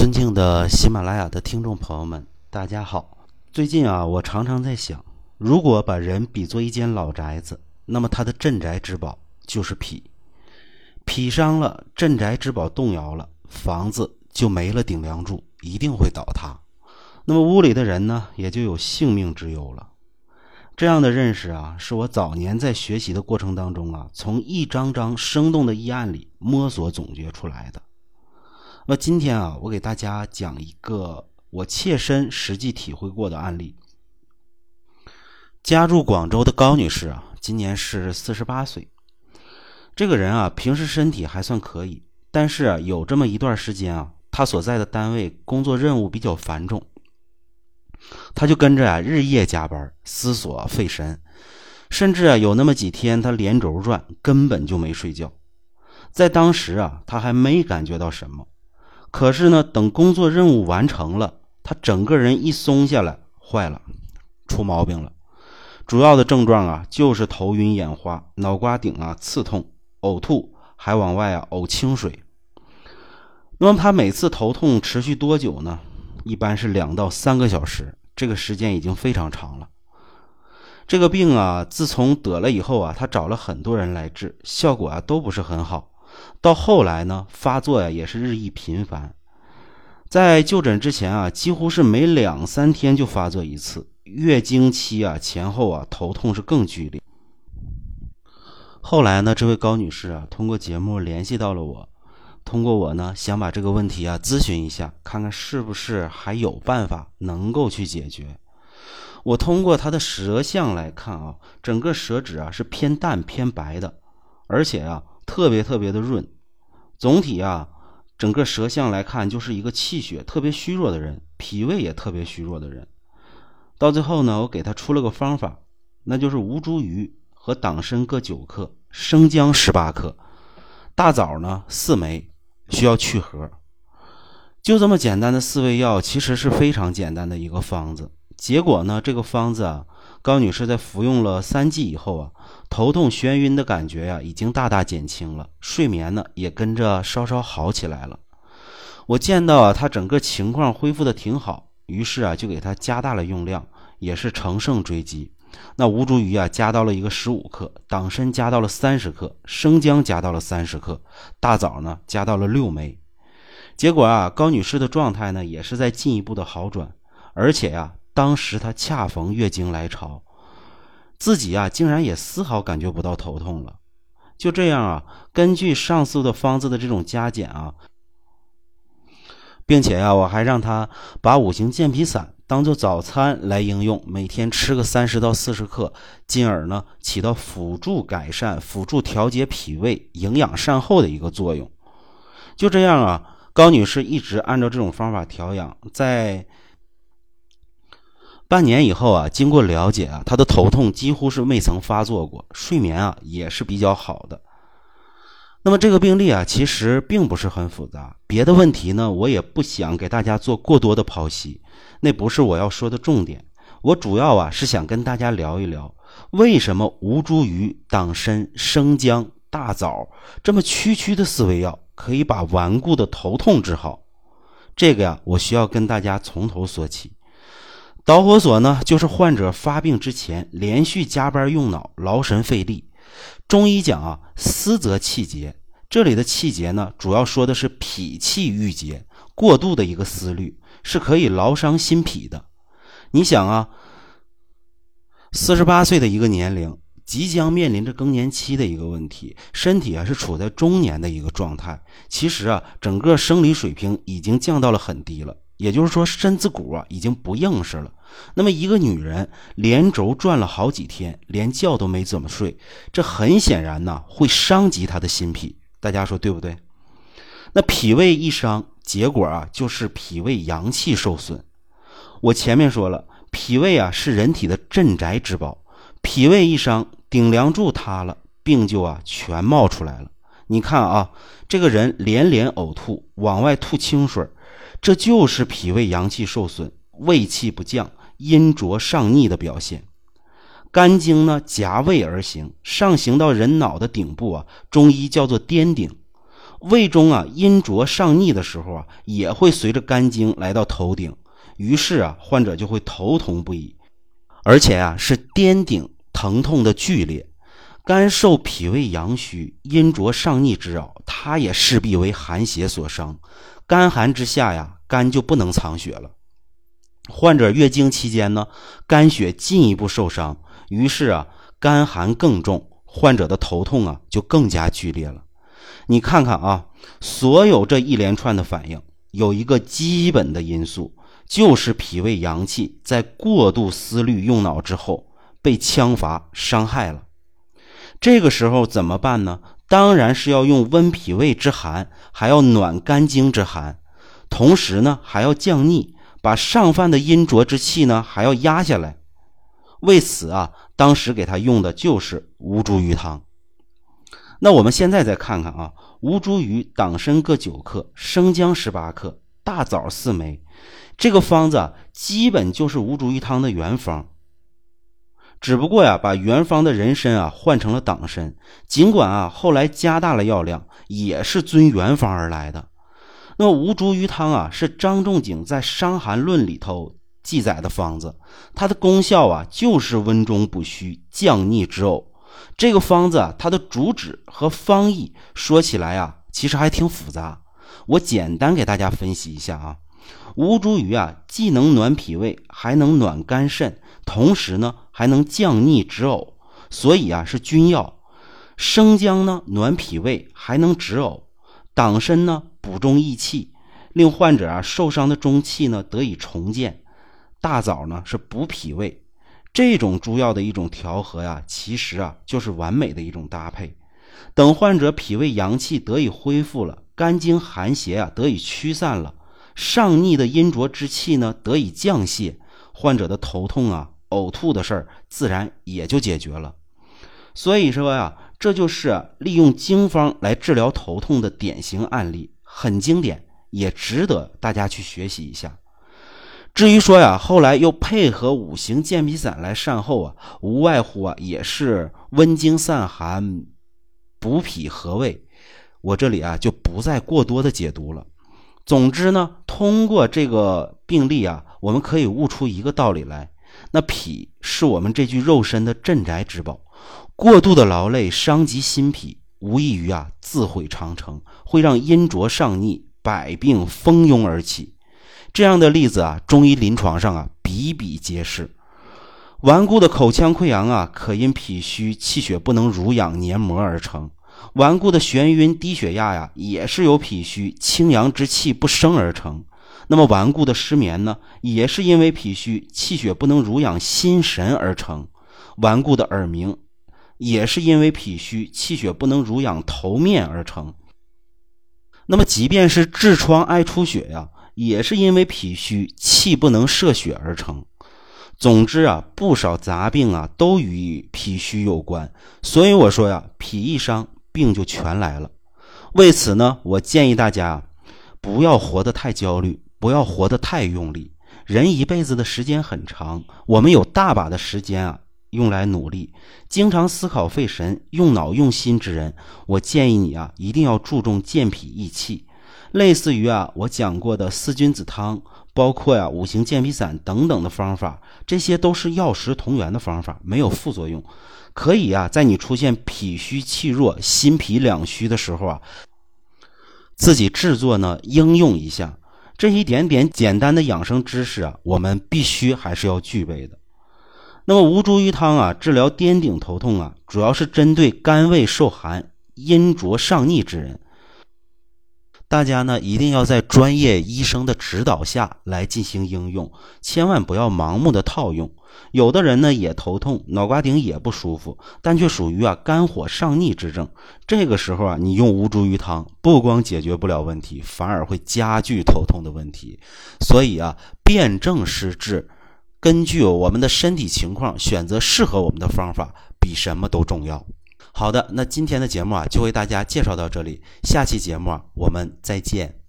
尊敬的喜马拉雅的听众朋友们，大家好。最近啊，我常常在想，如果把人比作一间老宅子，那么它的镇宅之宝就是痞。痞伤了，镇宅之宝动摇了，房子就没了顶梁柱，一定会倒塌。那么屋里的人呢，也就有性命之忧了。这样的认识啊，是我早年在学习的过程当中啊，从一张张生动的议案里摸索总结出来的。那今天啊，我给大家讲一个我切身实际体会过的案例。家住广州的高女士啊，今年是四十八岁。这个人啊，平时身体还算可以，但是啊，有这么一段时间啊，她所在的单位工作任务比较繁重，她就跟着啊日夜加班，思索费神，甚至啊有那么几天她连轴转，根本就没睡觉。在当时啊，她还没感觉到什么。可是呢，等工作任务完成了，他整个人一松下来，坏了，出毛病了。主要的症状啊，就是头晕眼花、脑瓜顶啊刺痛、呕吐，还往外啊呕清水。那么他每次头痛持续多久呢？一般是两到三个小时，这个时间已经非常长了。这个病啊，自从得了以后啊，他找了很多人来治，效果啊都不是很好。到后来呢，发作呀也是日益频繁。在就诊之前啊，几乎是每两三天就发作一次。月经期啊前后啊，头痛是更剧烈。后来呢，这位高女士啊，通过节目联系到了我，通过我呢，想把这个问题啊咨询一下，看看是不是还有办法能够去解决。我通过她的舌象来看啊，整个舌质啊是偏淡偏白的，而且啊。特别特别的润，总体啊，整个舌象来看，就是一个气血特别虚弱的人，脾胃也特别虚弱的人。到最后呢，我给他出了个方法，那就是吴茱萸和党参各九克，生姜十八克，大枣呢四枚，需要去核。就这么简单的四味药，其实是非常简单的一个方子。结果呢，这个方子啊。高女士在服用了三剂以后啊，头痛眩晕的感觉呀，已经大大减轻了，睡眠呢也跟着稍稍好起来了。我见到啊，她整个情况恢复的挺好，于是啊，就给她加大了用量，也是乘胜追击。那吴茱萸啊，加到了一个十五克，党参加到了三十克，生姜加到了三十克，大枣呢加到了六枚。结果啊，高女士的状态呢，也是在进一步的好转，而且呀。当时她恰逢月经来潮，自己啊竟然也丝毫感觉不到头痛了。就这样啊，根据上述的方子的这种加减啊，并且呀，我还让她把五行健脾散当做早餐来应用，每天吃个三十到四十克，进而呢起到辅助改善、辅助调节脾胃、营养善后的一个作用。就这样啊，高女士一直按照这种方法调养，在。半年以后啊，经过了解啊，他的头痛几乎是未曾发作过，睡眠啊也是比较好的。那么这个病例啊，其实并不是很复杂，别的问题呢，我也不想给大家做过多的剖析，那不是我要说的重点。我主要啊是想跟大家聊一聊，为什么吴茱萸、党参、生姜、大枣这么区区的四味药可以把顽固的头痛治好？这个呀，我需要跟大家从头说起。导火索呢，就是患者发病之前连续加班用脑，劳神费力。中医讲啊，思则气结。这里的气结呢，主要说的是脾气郁结，过度的一个思虑是可以劳伤心脾的。你想啊，四十八岁的一个年龄，即将面临着更年期的一个问题，身体啊是处在中年的一个状态。其实啊，整个生理水平已经降到了很低了。也就是说，身子骨啊已经不硬实了。那么，一个女人连轴转了好几天，连觉都没怎么睡，这很显然呢会伤及她的心脾。大家说对不对？那脾胃一伤，结果啊就是脾胃阳气受损。我前面说了，脾胃啊是人体的镇宅之宝，脾胃一伤，顶梁柱塌了，病就啊全冒出来了。你看啊，这个人连连呕吐，往外吐清水。这就是脾胃阳气受损、胃气不降、阴浊上逆的表现。肝经呢夹胃而行，上行到人脑的顶部啊，中医叫做颠顶。胃中啊阴浊上逆的时候啊，也会随着肝经来到头顶，于是啊患者就会头痛不已，而且啊是颠顶疼痛的剧烈。肝受脾胃阳虚、阴浊上逆之扰，它也势必为寒邪所伤。干寒之下呀，肝就不能藏血了。患者月经期间呢，肝血进一步受伤，于是啊，肝寒更重，患者的头痛啊就更加剧烈了。你看看啊，所有这一连串的反应，有一个基本的因素，就是脾胃阳气在过度思虑用脑之后被枪伐伤害了。这个时候怎么办呢？当然是要用温脾胃之寒，还要暖肝经之寒，同时呢还要降逆，把上犯的阴浊之气呢还要压下来。为此啊，当时给他用的就是吴茱萸汤。那我们现在再看看啊，吴茱萸、党参各九克，生姜十八克，大枣四枚，这个方子基本就是吴茱萸汤的原方。只不过呀，把原方的人参啊换成了党参，尽管啊后来加大了药量，也是遵原方而来的。那吴茱萸汤啊是张仲景在《伤寒论》里头记载的方子，它的功效啊就是温中补虚、降逆止呕。这个方子啊，它的主旨和方义说起来啊，其实还挺复杂。我简单给大家分析一下啊。吴茱萸啊，既能暖脾胃，还能暖肝肾，同时呢，还能降逆止呕，所以啊，是君药。生姜呢，暖脾胃，还能止呕；党参呢，补中益气，令患者啊受伤的中气呢得以重建；大枣呢，是补脾胃。这种诸药的一种调和呀，其实啊，就是完美的一种搭配。等患者脾胃阳气得以恢复了，肝经寒邪啊得以驱散了。上逆的阴浊之气呢得以降泄，患者的头痛啊、呕吐的事儿自然也就解决了。所以说呀，这就是利用经方来治疗头痛的典型案例，很经典，也值得大家去学习一下。至于说呀，后来又配合五行健脾散来善后啊，无外乎啊也是温经散寒、补脾和胃。我这里啊就不再过多的解读了。总之呢，通过这个病例啊，我们可以悟出一个道理来：那脾是我们这具肉身的镇宅之宝，过度的劳累伤及心脾，无异于啊自毁长城，会让阴浊上逆，百病蜂拥而起。这样的例子啊，中医临床上啊比比皆是。顽固的口腔溃疡啊，可因脾虚气血不能濡养黏膜而成。顽固的眩晕、低血压呀，也是由脾虚清阳之气不生而成。那么顽固的失眠呢，也是因为脾虚气血不能濡养心神而成。顽固的耳鸣，也是因为脾虚气血不能濡养头面而成。那么即便是痔疮爱出血呀，也是因为脾虚气不能摄血而成。总之啊，不少杂病啊都与脾虚有关。所以我说呀，脾一伤。病就全来了。为此呢，我建议大家不要活得太焦虑，不要活得太用力。人一辈子的时间很长，我们有大把的时间啊，用来努力。经常思考费神、用脑用心之人，我建议你啊，一定要注重健脾益气。类似于啊，我讲过的四君子汤，包括呀五行健脾散等等的方法，这些都是药食同源的方法，没有副作用。可以啊，在你出现脾虚气弱、心脾两虚的时候啊，自己制作呢应用一下这一点点简单的养生知识啊，我们必须还是要具备的。那么吴茱萸汤啊，治疗颠顶头痛啊，主要是针对肝胃受寒、阴浊上逆之人。大家呢一定要在专业医生的指导下来进行应用，千万不要盲目的套用。有的人呢也头痛，脑瓜顶也不舒服，但却属于啊肝火上逆之症。这个时候啊，你用吴茱萸汤，不光解决不了问题，反而会加剧头痛的问题。所以啊，辨证施治，根据我们的身体情况选择适合我们的方法，比什么都重要。好的，那今天的节目啊，就为大家介绍到这里。下期节目啊，我们再见。